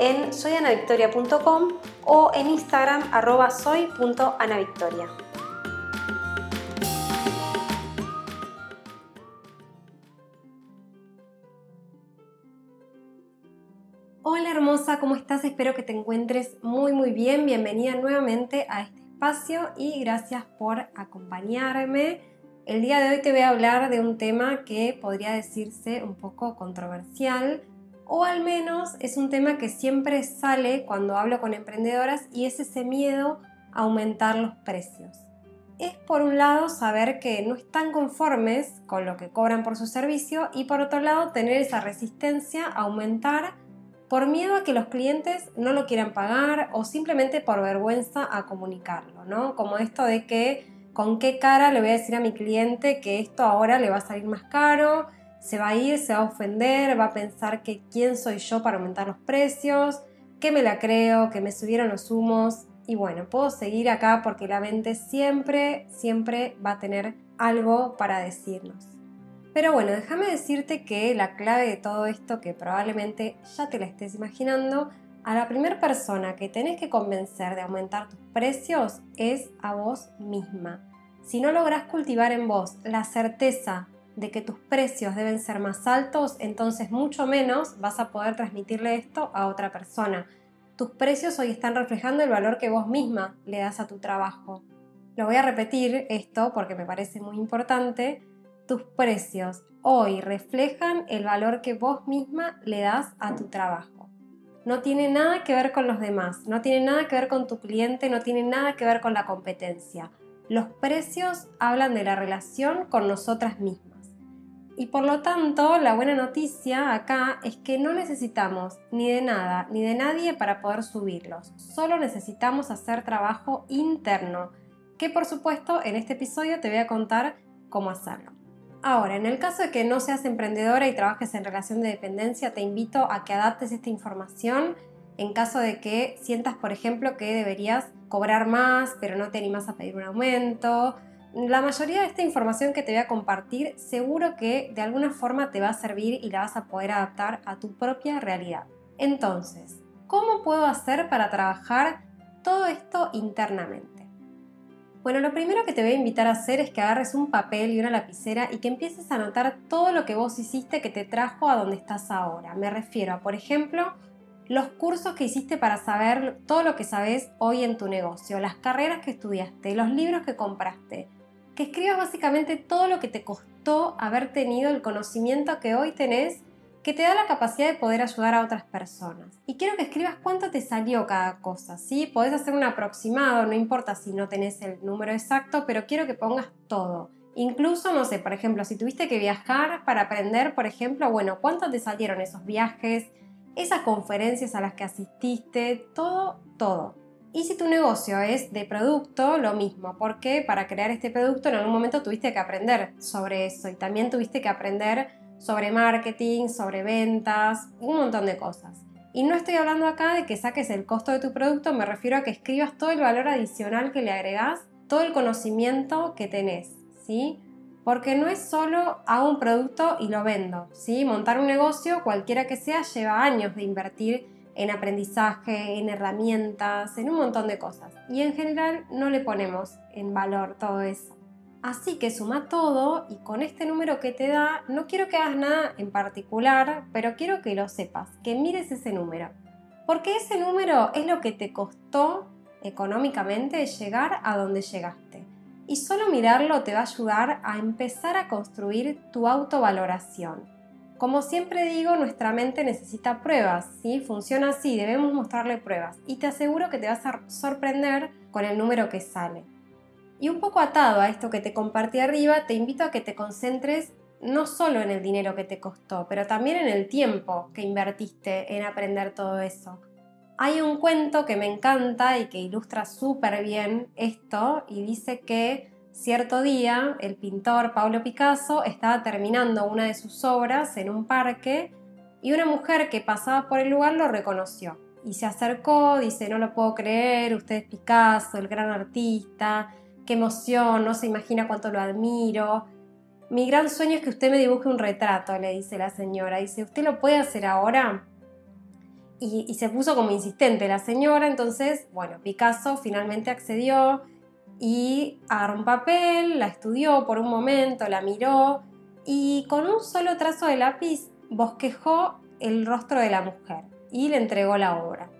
en soyanavictoria.com o en Instagram arroba soy.anavictoria. Hola hermosa, ¿cómo estás? Espero que te encuentres muy muy bien. Bienvenida nuevamente a este espacio y gracias por acompañarme. El día de hoy te voy a hablar de un tema que podría decirse un poco controversial, o al menos es un tema que siempre sale cuando hablo con emprendedoras y es ese miedo a aumentar los precios. Es por un lado saber que no están conformes con lo que cobran por su servicio y por otro lado tener esa resistencia a aumentar por miedo a que los clientes no lo quieran pagar o simplemente por vergüenza a comunicarlo, ¿no? Como esto de que con qué cara le voy a decir a mi cliente que esto ahora le va a salir más caro, se va a ir, se va a ofender, va a pensar que quién soy yo para aumentar los precios, que me la creo, que me subieron los humos. Y bueno, puedo seguir acá porque la mente siempre, siempre va a tener algo para decirnos. Pero bueno, déjame decirte que la clave de todo esto, que probablemente ya te la estés imaginando, a la primera persona que tenés que convencer de aumentar tus precios es a vos misma. Si no lográs cultivar en vos la certeza de que tus precios deben ser más altos, entonces mucho menos vas a poder transmitirle esto a otra persona. Tus precios hoy están reflejando el valor que vos misma le das a tu trabajo. Lo voy a repetir esto porque me parece muy importante. Tus precios hoy reflejan el valor que vos misma le das a tu trabajo. No tiene nada que ver con los demás, no tiene nada que ver con tu cliente, no tiene nada que ver con la competencia. Los precios hablan de la relación con nosotras mismas. Y por lo tanto, la buena noticia acá es que no necesitamos ni de nada ni de nadie para poder subirlos. Solo necesitamos hacer trabajo interno, que por supuesto en este episodio te voy a contar cómo hacerlo. Ahora, en el caso de que no seas emprendedora y trabajes en relación de dependencia, te invito a que adaptes esta información en caso de que sientas, por ejemplo, que deberías cobrar más, pero no te animas a pedir un aumento, la mayoría de esta información que te voy a compartir seguro que de alguna forma te va a servir y la vas a poder adaptar a tu propia realidad. Entonces, ¿cómo puedo hacer para trabajar todo esto internamente? Bueno, lo primero que te voy a invitar a hacer es que agarres un papel y una lapicera y que empieces a anotar todo lo que vos hiciste que te trajo a donde estás ahora. Me refiero a, por ejemplo, los cursos que hiciste para saber todo lo que sabes hoy en tu negocio, las carreras que estudiaste, los libros que compraste, que escribas básicamente todo lo que te costó haber tenido el conocimiento que hoy tenés que te da la capacidad de poder ayudar a otras personas. Y quiero que escribas cuánto te salió cada cosa, ¿sí? Podés hacer un aproximado, no importa si no tenés el número exacto, pero quiero que pongas todo. Incluso, no sé, por ejemplo, si tuviste que viajar para aprender, por ejemplo, bueno, ¿cuánto te salieron esos viajes, esas conferencias a las que asististe? Todo, todo. Y si tu negocio es de producto, lo mismo, porque para crear este producto en algún momento tuviste que aprender sobre eso y también tuviste que aprender sobre marketing, sobre ventas, un montón de cosas. Y no estoy hablando acá de que saques el costo de tu producto, me refiero a que escribas todo el valor adicional que le agregás, todo el conocimiento que tenés, ¿sí? Porque no es solo hago un producto y lo vendo, ¿sí? Montar un negocio, cualquiera que sea, lleva años de invertir en aprendizaje, en herramientas, en un montón de cosas. Y en general no le ponemos en valor todo eso. Así que suma todo y con este número que te da, no quiero que hagas nada en particular, pero quiero que lo sepas, que mires ese número. Porque ese número es lo que te costó económicamente llegar a donde llegaste. Y solo mirarlo te va a ayudar a empezar a construir tu autovaloración como siempre digo, nuestra mente necesita pruebas, ¿sí? Funciona así, debemos mostrarle pruebas y te aseguro que te vas a sorprender con el número que sale. Y un poco atado a esto que te compartí arriba, te invito a que te concentres no solo en el dinero que te costó, pero también en el tiempo que invertiste en aprender todo eso. Hay un cuento que me encanta y que ilustra súper bien esto y dice que cierto día el pintor Pablo Picasso estaba terminando una de sus obras en un parque y una mujer que pasaba por el lugar lo reconoció y se acercó, dice, no lo puedo creer, usted es Picasso, el gran artista, qué emoción, no se imagina cuánto lo admiro. Mi gran sueño es que usted me dibuje un retrato, le dice la señora. Dice, ¿usted lo puede hacer ahora? y, se puso como insistente la señora, entonces, bueno, Picasso finalmente accedió y agarró un papel, la estudió por un momento, la miró y con un solo trazo de lápiz bosquejó el rostro de la mujer y le entregó la obra.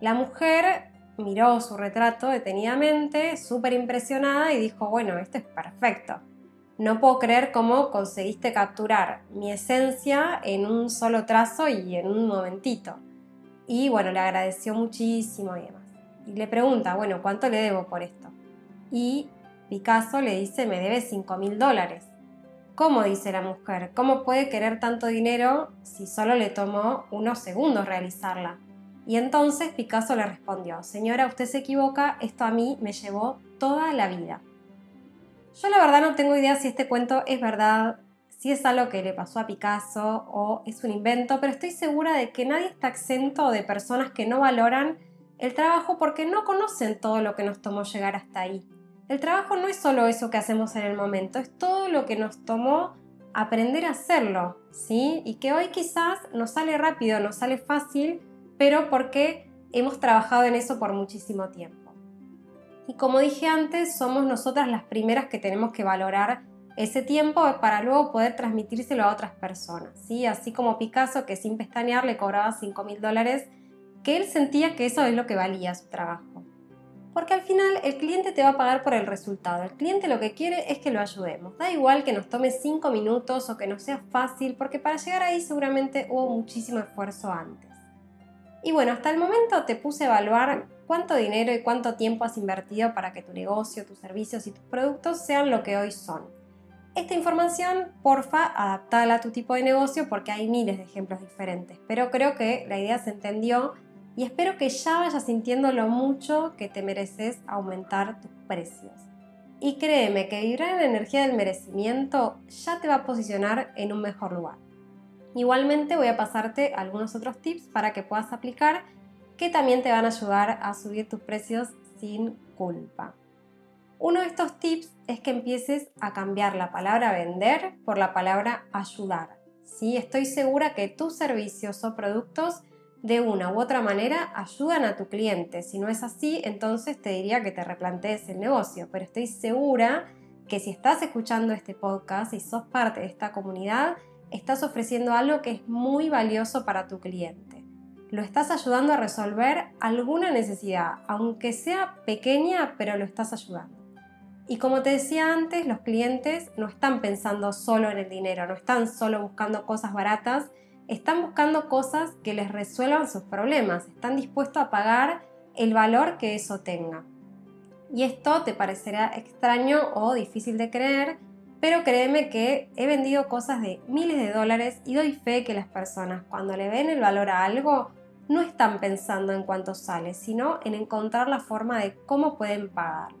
La mujer miró su retrato detenidamente, súper impresionada y dijo, bueno, esto es perfecto. No puedo creer cómo conseguiste capturar mi esencia en un solo trazo y en un momentito. Y bueno, le agradeció muchísimo y demás. Y le pregunta, bueno, ¿cuánto le debo por esto? Y Picasso le dice, me debe 5 mil dólares. ¿Cómo? dice la mujer. ¿Cómo puede querer tanto dinero si solo le tomó unos segundos realizarla? Y entonces Picasso le respondió, señora, usted se equivoca, esto a mí me llevó toda la vida. Yo la verdad no tengo idea si este cuento es verdad, si es algo que le pasó a Picasso o es un invento, pero estoy segura de que nadie está exento de personas que no valoran el trabajo porque no conocen todo lo que nos tomó llegar hasta ahí. El trabajo no es solo eso que hacemos en el momento, es todo lo que nos tomó aprender a hacerlo, ¿sí? Y que hoy quizás nos sale rápido, nos sale fácil, pero porque hemos trabajado en eso por muchísimo tiempo. Y como dije antes, somos nosotras las primeras que tenemos que valorar ese tiempo para luego poder transmitírselo a otras personas, ¿sí? Así como Picasso, que sin pestañear le cobraba 5 mil dólares, que él sentía que eso es lo que valía su trabajo. Porque al final el cliente te va a pagar por el resultado. El cliente lo que quiere es que lo ayudemos. Da igual que nos tome 5 minutos o que no sea fácil, porque para llegar ahí seguramente hubo muchísimo esfuerzo antes. Y bueno, hasta el momento te puse a evaluar cuánto dinero y cuánto tiempo has invertido para que tu negocio, tus servicios y tus productos sean lo que hoy son. Esta información, porfa, adaptala a tu tipo de negocio porque hay miles de ejemplos diferentes. Pero creo que la idea se entendió y espero que ya vayas sintiendo lo mucho que te mereces aumentar tus precios. Y créeme que vibrar en la energía del merecimiento ya te va a posicionar en un mejor lugar. Igualmente voy a pasarte algunos otros tips para que puedas aplicar que también te van a ayudar a subir tus precios sin culpa. Uno de estos tips es que empieces a cambiar la palabra vender por la palabra ayudar. ¿sí? Estoy segura que tus servicios o productos de una u otra manera ayudan a tu cliente. Si no es así, entonces te diría que te replantees el negocio, pero estoy segura que si estás escuchando este podcast y sos parte de esta comunidad, estás ofreciendo algo que es muy valioso para tu cliente. Lo estás ayudando a resolver alguna necesidad, aunque sea pequeña, pero lo estás ayudando. Y como te decía antes, los clientes no están pensando solo en el dinero, no están solo buscando cosas baratas, están buscando cosas que les resuelvan sus problemas, están dispuestos a pagar el valor que eso tenga. Y esto te parecerá extraño o difícil de creer, pero créeme que he vendido cosas de miles de dólares y doy fe que las personas cuando le ven el valor a algo no están pensando en cuánto sale, sino en encontrar la forma de cómo pueden pagarlo.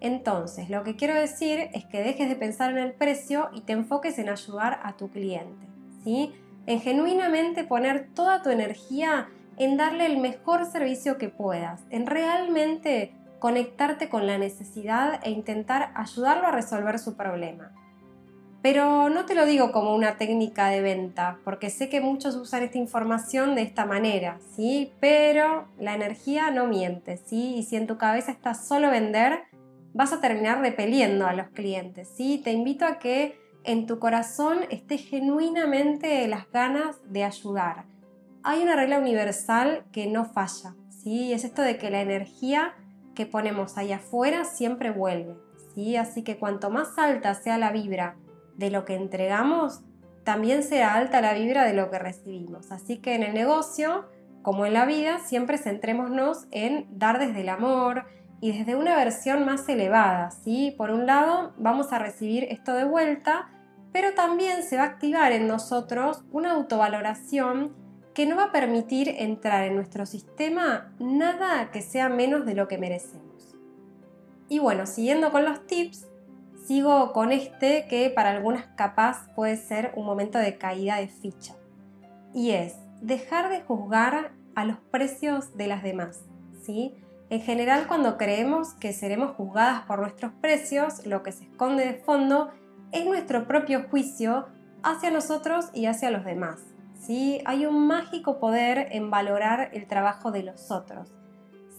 Entonces, lo que quiero decir es que dejes de pensar en el precio y te enfoques en ayudar a tu cliente, ¿sí? En genuinamente poner toda tu energía en darle el mejor servicio que puedas, en realmente conectarte con la necesidad e intentar ayudarlo a resolver su problema. Pero no te lo digo como una técnica de venta, porque sé que muchos usan esta información de esta manera, ¿sí? Pero la energía no miente, ¿sí? Y si en tu cabeza está solo vender, vas a terminar repeliendo a los clientes. ¿sí? Te invito a que en tu corazón esté genuinamente las ganas de ayudar. Hay una regla universal que no falla, ¿sí? es esto de que la energía que ponemos ahí afuera siempre vuelve. ¿sí? Así que cuanto más alta sea la vibra de lo que entregamos, también será alta la vibra de lo que recibimos. Así que en el negocio, como en la vida, siempre centrémonos en dar desde el amor, y desde una versión más elevada, ¿sí? Por un lado, vamos a recibir esto de vuelta, pero también se va a activar en nosotros una autovaloración que no va a permitir entrar en nuestro sistema nada que sea menos de lo que merecemos. Y bueno, siguiendo con los tips, sigo con este que para algunas capaz puede ser un momento de caída de ficha. Y es dejar de juzgar a los precios de las demás. ¿sí? En general, cuando creemos que seremos juzgadas por nuestros precios, lo que se esconde de fondo es nuestro propio juicio hacia nosotros y hacia los demás. ¿sí? Hay un mágico poder en valorar el trabajo de los otros,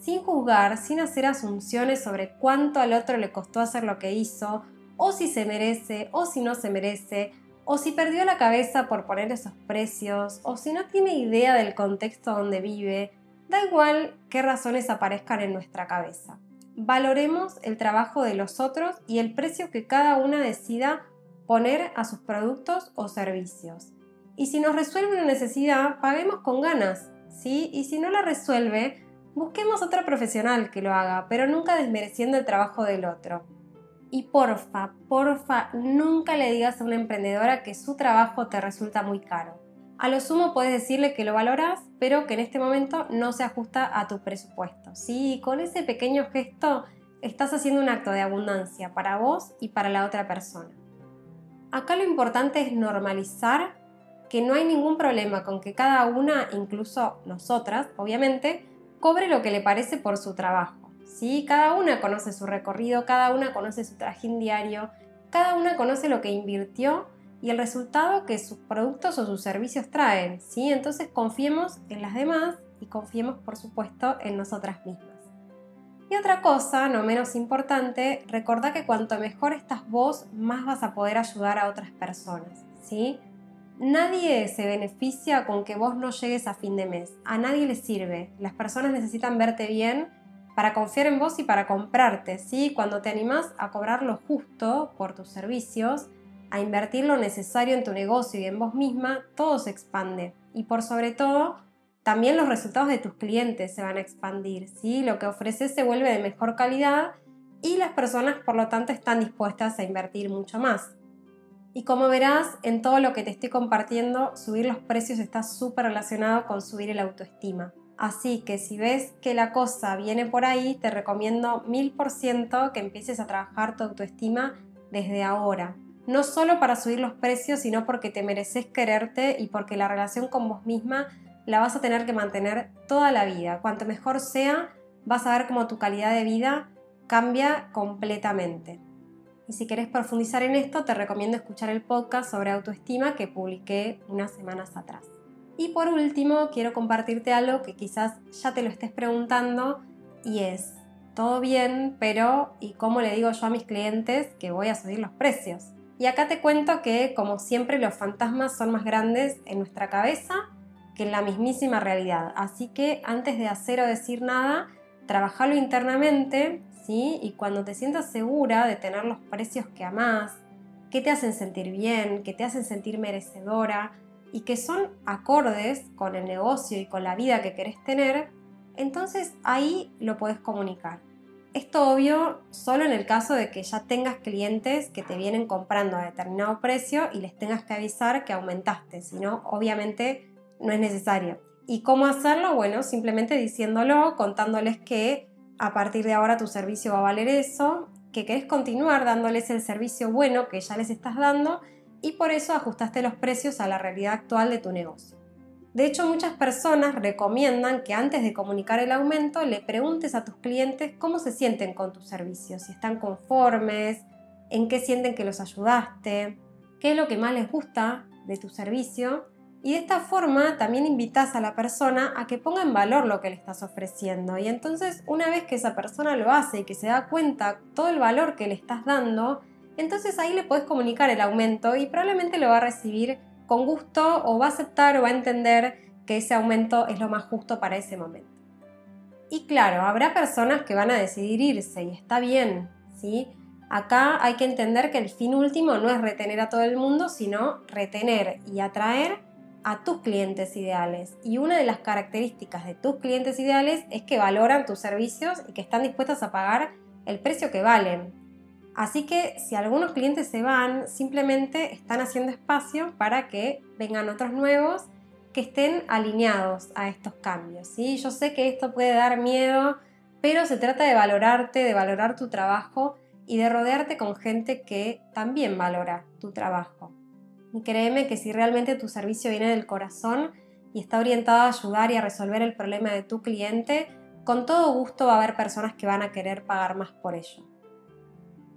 sin juzgar, sin hacer asunciones sobre cuánto al otro le costó hacer lo que hizo, o si se merece, o si no se merece, o si perdió la cabeza por poner esos precios, o si no tiene idea del contexto donde vive, da igual qué razones aparezcan en nuestra cabeza. Valoremos el trabajo de los otros y el precio que cada una decida poner a sus productos o servicios. Y si nos resuelve una necesidad, paguemos con ganas, ¿sí? Y si no la resuelve, busquemos otro profesional que lo haga, pero nunca desmereciendo el trabajo del otro. Y porfa, porfa, nunca le digas a una emprendedora que su trabajo te resulta muy caro. A lo sumo puedes decirle que lo valoras, pero que en este momento no se ajusta a tu presupuesto. Sí, con ese pequeño gesto estás haciendo un acto de abundancia para vos y para la otra persona. Acá lo importante es normalizar que no hay ningún problema con que cada una, incluso nosotras, obviamente, cobre lo que le parece por su trabajo. ¿sí? Cada una conoce su recorrido, cada una conoce su trajín diario, cada una conoce lo que invirtió y el resultado que sus productos o sus servicios traen, ¿sí? Entonces confiemos en las demás y confiemos, por supuesto, en nosotras mismas. Y otra cosa, no menos importante, recordá que cuanto mejor estás vos, más vas a poder ayudar a otras personas, ¿sí? Nadie se beneficia con que vos no llegues a fin de mes. A nadie le sirve. Las personas necesitan verte bien para confiar en vos y para comprarte, ¿sí? Cuando te animás a cobrar lo justo por tus servicios, a invertir lo necesario en tu negocio y en vos misma, todo se expande. Y por sobre todo, también los resultados de tus clientes se van a expandir, ¿sí? Lo que ofreces se vuelve de mejor calidad y las personas, por lo tanto, están dispuestas a invertir mucho más. Y como verás, en todo lo que te estoy compartiendo, subir los precios está súper relacionado con subir el autoestima. Así que si ves que la cosa viene por ahí, te recomiendo mil por ciento que empieces a trabajar tu autoestima desde ahora. No solo para subir los precios, sino porque te mereces quererte y porque la relación con vos misma la vas a tener que mantener toda la vida. Cuanto mejor sea, vas a ver cómo tu calidad de vida cambia completamente. Y si querés profundizar en esto, te recomiendo escuchar el podcast sobre autoestima que publiqué unas semanas atrás. Y por último, quiero compartirte algo que quizás ya te lo estés preguntando y es, todo bien, pero ¿y cómo le digo yo a mis clientes que voy a subir los precios? Y acá te cuento que, como siempre, los fantasmas son más grandes en nuestra cabeza que en la mismísima realidad. Así que antes de hacer o decir nada, trabajalo internamente, ¿sí? Y cuando te sientas segura de tener los precios que amás, que te hacen sentir bien, que te hacen sentir merecedora, y que son acordes con el negocio y con la vida que querés tener, entonces ahí lo puedes comunicar. Esto obvio solo en el caso de que ya tengas clientes que te vienen comprando a determinado precio y les tengas que avisar que aumentaste, si no, obviamente no es necesario. ¿Y cómo hacerlo? Bueno, simplemente diciéndolo, contándoles que a partir de ahora tu servicio va a valer eso, que querés continuar dándoles el servicio bueno que ya les estás dando y por eso ajustaste los precios a la realidad actual de tu negocio. De hecho, muchas personas recomiendan que antes de comunicar el aumento le preguntes a tus clientes cómo se sienten con tus servicios, si están conformes, en qué sienten que los ayudaste, qué es lo que más les gusta de tu servicio y de esta forma también invitas a la persona a que ponga en valor lo que le estás ofreciendo. Y entonces una vez que esa persona lo hace y que se da cuenta todo el valor que le estás dando, entonces ahí le puedes comunicar el aumento y probablemente lo va a recibir con gusto o va a aceptar o va a entender que ese aumento es lo más justo para ese momento. Y claro, habrá personas que van a decidir irse y está bien, ¿sí? Acá hay que entender que el fin último no es retener a todo el mundo, sino retener y atraer a tus clientes ideales. Y una de las características de tus clientes ideales es que valoran tus servicios y que están dispuestos a pagar el precio que valen. Así que si algunos clientes se van, simplemente están haciendo espacio para que vengan otros nuevos que estén alineados a estos cambios. ¿sí? Yo sé que esto puede dar miedo, pero se trata de valorarte, de valorar tu trabajo y de rodearte con gente que también valora tu trabajo. Y créeme que si realmente tu servicio viene del corazón y está orientado a ayudar y a resolver el problema de tu cliente, con todo gusto va a haber personas que van a querer pagar más por ello.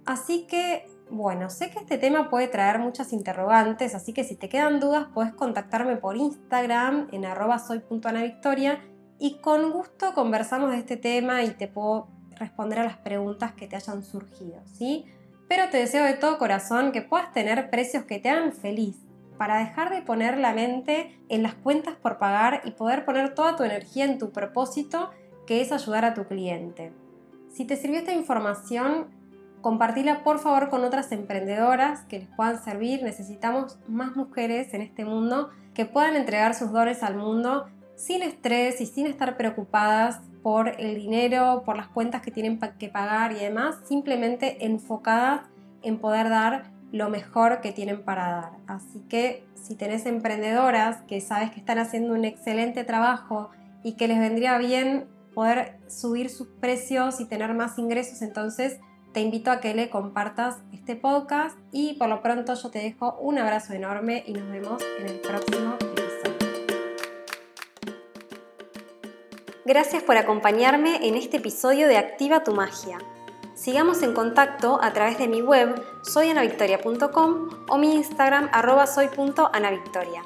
Así que, bueno, sé que este tema puede traer muchas interrogantes, así que si te quedan dudas puedes contactarme por Instagram en soy.anavictoria y con gusto conversamos de este tema y te puedo responder a las preguntas que te hayan surgido, ¿sí? Pero te deseo de todo corazón que puedas tener precios que te hagan feliz, para dejar de poner la mente en las cuentas por pagar y poder poner toda tu energía en tu propósito, que es ayudar a tu cliente. Si te sirvió esta información, compartila por favor con otras emprendedoras que les puedan servir. Necesitamos más mujeres en este mundo que puedan entregar sus dones al mundo sin estrés y sin estar preocupadas por el dinero, por las cuentas que tienen que pagar y demás, simplemente enfocadas en poder dar lo mejor que tienen para dar. Así que si tenés emprendedoras que sabes que están haciendo un excelente trabajo y que les vendría bien poder subir sus precios y tener más ingresos, entonces te invito a que le compartas este podcast y por lo pronto yo te dejo un abrazo enorme y nos vemos en el próximo episodio. Gracias por acompañarme en este episodio de Activa tu Magia. Sigamos en contacto a través de mi web soyanavictoria.com o mi Instagram arroba soy.anavictoria.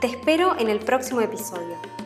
Te espero en el próximo episodio.